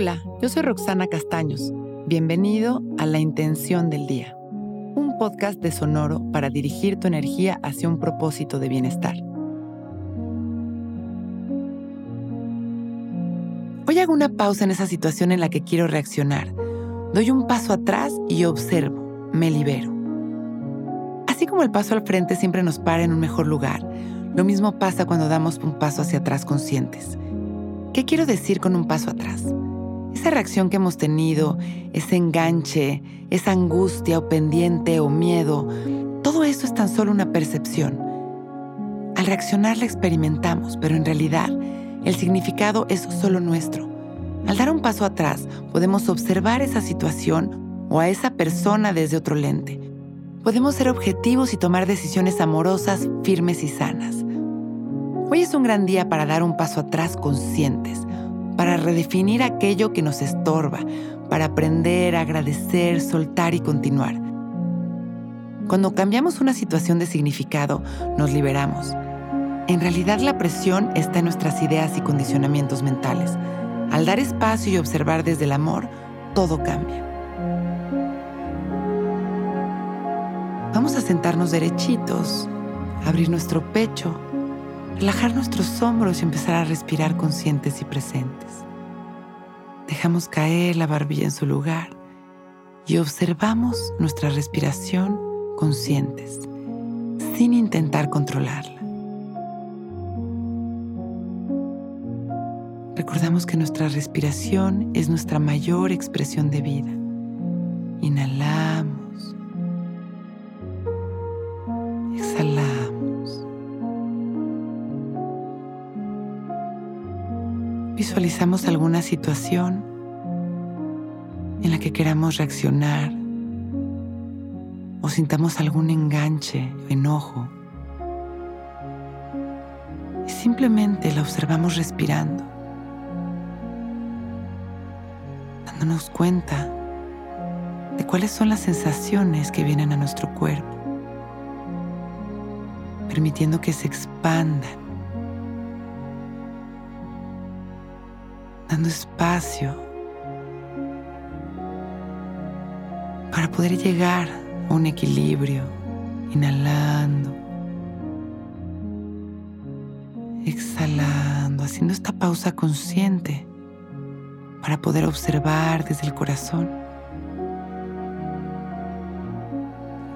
Hola, yo soy Roxana Castaños. Bienvenido a La Intención del Día, un podcast de Sonoro para dirigir tu energía hacia un propósito de bienestar. Hoy hago una pausa en esa situación en la que quiero reaccionar. Doy un paso atrás y observo, me libero. Así como el paso al frente siempre nos para en un mejor lugar, lo mismo pasa cuando damos un paso hacia atrás conscientes. ¿Qué quiero decir con un paso atrás? Esa reacción que hemos tenido, ese enganche, esa angustia o pendiente o miedo, todo eso es tan solo una percepción. Al reaccionar la experimentamos, pero en realidad el significado es solo nuestro. Al dar un paso atrás, podemos observar esa situación o a esa persona desde otro lente. Podemos ser objetivos y tomar decisiones amorosas, firmes y sanas. Hoy es un gran día para dar un paso atrás conscientes, para redefinir aquello que nos estorba, para aprender, agradecer, soltar y continuar. Cuando cambiamos una situación de significado, nos liberamos. En realidad la presión está en nuestras ideas y condicionamientos mentales. Al dar espacio y observar desde el amor, todo cambia. Vamos a sentarnos derechitos, abrir nuestro pecho, relajar nuestros hombros y empezar a respirar conscientes y presentes. Dejamos caer la barbilla en su lugar y observamos nuestra respiración conscientes, sin intentar controlarla. recordamos que nuestra respiración es nuestra mayor expresión de vida. Visualizamos alguna situación en la que queramos reaccionar o sintamos algún enganche, enojo. Y simplemente la observamos respirando. dándonos cuenta de cuáles son las sensaciones que vienen a nuestro cuerpo, permitiendo que se expandan, dando espacio para poder llegar a un equilibrio, inhalando, exhalando, haciendo esta pausa consciente para poder observar desde el corazón,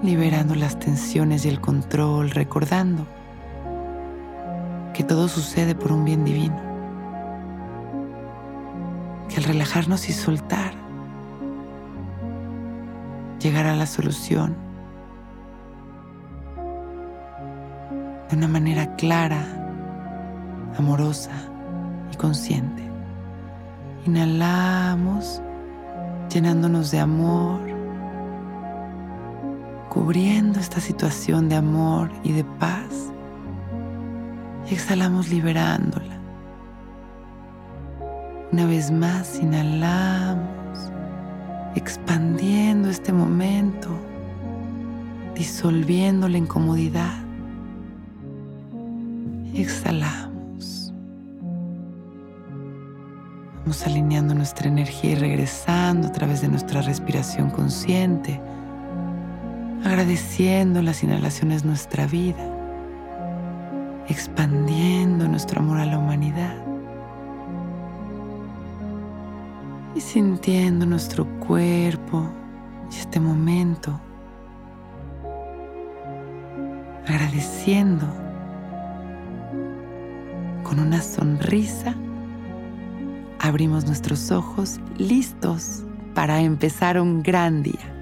liberando las tensiones y el control, recordando que todo sucede por un bien divino, que al relajarnos y soltar, llegará la solución de una manera clara, amorosa y consciente. Inhalamos llenándonos de amor, cubriendo esta situación de amor y de paz. Y exhalamos liberándola. Una vez más, inhalamos, expandiendo este momento, disolviendo la incomodidad. Exhalamos. Vamos alineando nuestra energía y regresando a través de nuestra respiración consciente, agradeciendo las inhalaciones nuestra vida, expandiendo nuestro amor a la humanidad y sintiendo nuestro cuerpo y este momento, agradeciendo con una sonrisa abrimos nuestros ojos listos para empezar un gran día.